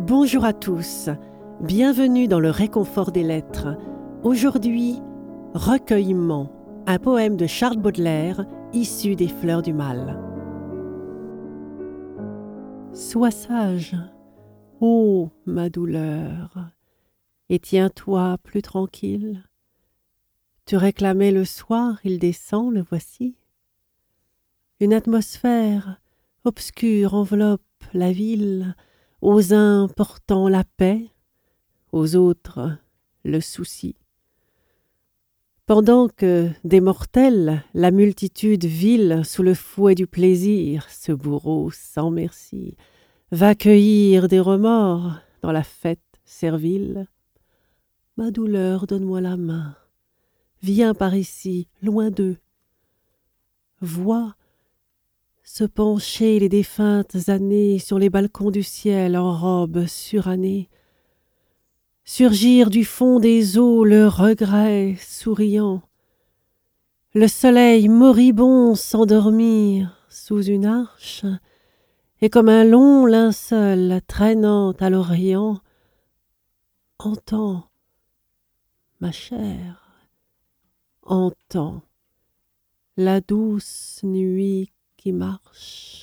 Bonjour à tous, bienvenue dans le réconfort des lettres. Aujourd'hui, Recueillement, un poème de Charles Baudelaire issu des fleurs du mal. Sois sage, ô ma douleur, et tiens-toi plus tranquille. Tu réclamais le soir, il descend, le voici. Une atmosphère obscure enveloppe la ville, aux uns portant la paix, aux autres le souci. Pendant que des mortels, la multitude vile sous le fouet du plaisir, ce bourreau sans merci, va cueillir des remords dans la fête servile. Ma douleur, donne-moi la main, viens par ici, loin d'eux. Vois se pencher les défuntes années sur les balcons du ciel en robe surannée, surgir du fond des eaux le regret souriant, le soleil moribond s'endormir sous une arche, et comme un long linceul traînant à l'Orient, entends, ma chère, entends la douce nuit qui marche.